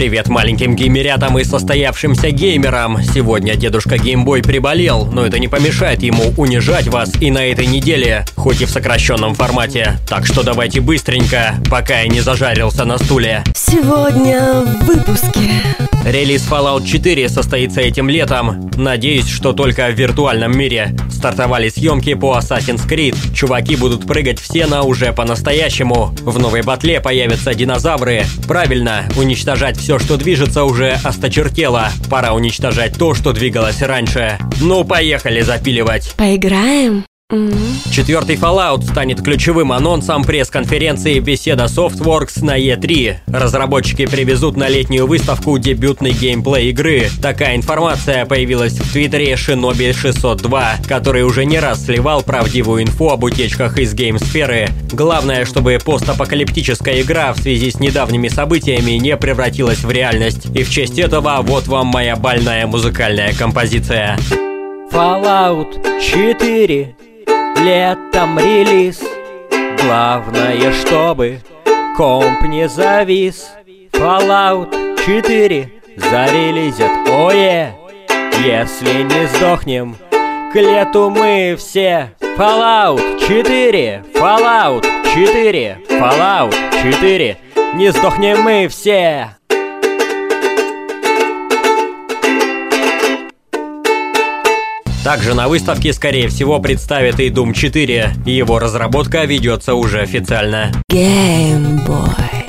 Привет маленьким геймерятам и состоявшимся геймерам. Сегодня дедушка Геймбой приболел, но это не помешает ему унижать вас и на этой неделе, хоть и в сокращенном формате. Так что давайте быстренько, пока я не зажарился на стуле. Сегодня в выпуске. Релиз Fallout 4 состоится этим летом. Надеюсь, что только в виртуальном мире. Стартовали съемки по Assassin's Creed. Чуваки будут прыгать все на уже по-настоящему. В новой батле появятся динозавры. Правильно, уничтожать все, что движется, уже осточертело. Пора уничтожать то, что двигалось раньше. Ну, поехали запиливать. Поиграем? Четвертый Fallout станет ключевым анонсом пресс-конференции «Беседа Softworks» на E3. Разработчики привезут на летнюю выставку дебютный геймплей игры. Такая информация появилась в твиттере Shinobi 602, который уже не раз сливал правдивую инфу об утечках из геймсферы. Главное, чтобы постапокалиптическая игра в связи с недавними событиями не превратилась в реальность. И в честь этого вот вам моя больная музыкальная композиция. Fallout 4 Летом релиз. Главное, чтобы комп не завис. Fallout 4 Зарелизят, ое Если не сдохнем. К лету мы все. Fallout 4 Fallout 4 Fallout 4 Не сдохнем мы все Также на выставке, скорее всего, представят и Doom 4. Его разработка ведется уже официально. Геймбой.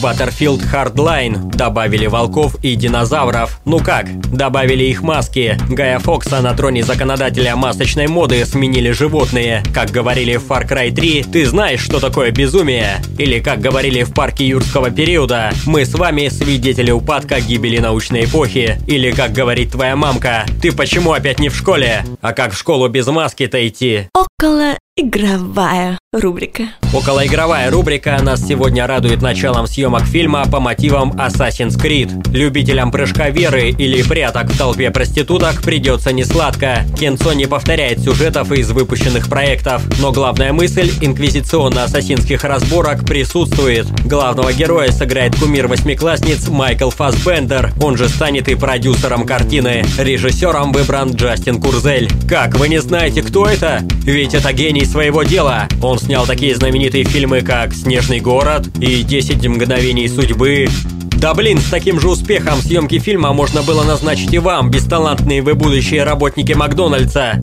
В Battlefield Hardline добавили волков и динозавров. Ну как, добавили их маски. Гая Фокса на троне законодателя масочной моды сменили животные. Как говорили в Far Cry 3, ты знаешь, что такое безумие. Или как говорили в парке юрского периода, мы с вами свидетели упадка гибели научной эпохи. Или как говорит твоя мамка, ты почему опять не в школе? А как в школу без маски-то идти? Около игровая рубрика. Околоигровая рубрика нас сегодня радует началом съемок фильма по мотивам Assassin's Creed. Любителям прыжка веры или пряток в толпе проституток придется несладко. Кинцо не повторяет сюжетов из выпущенных проектов, но главная мысль инквизиционно-ассасинских разборок присутствует. Главного героя сыграет кумир восьмиклассниц Майкл Фассбендер, он же станет и продюсером картины. Режиссером выбран Джастин Курзель. Как, вы не знаете, кто это? Ведь это гений своего дела. Он снял такие знаменитые фильмы, как «Снежный город» и «10 мгновений судьбы». Да блин, с таким же успехом съемки фильма можно было назначить и вам, бесталантные вы будущие работники Макдональдса.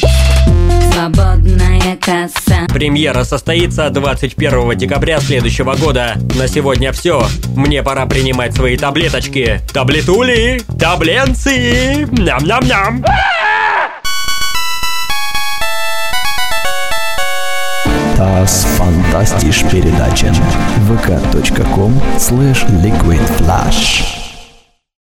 Свободная касса. Премьера состоится 21 декабря следующего года. На сегодня все. Мне пора принимать свои таблеточки. Таблетули! Табленцы! Ням-ням-ням! Das fantastisch Передача vk.com slash liquidflash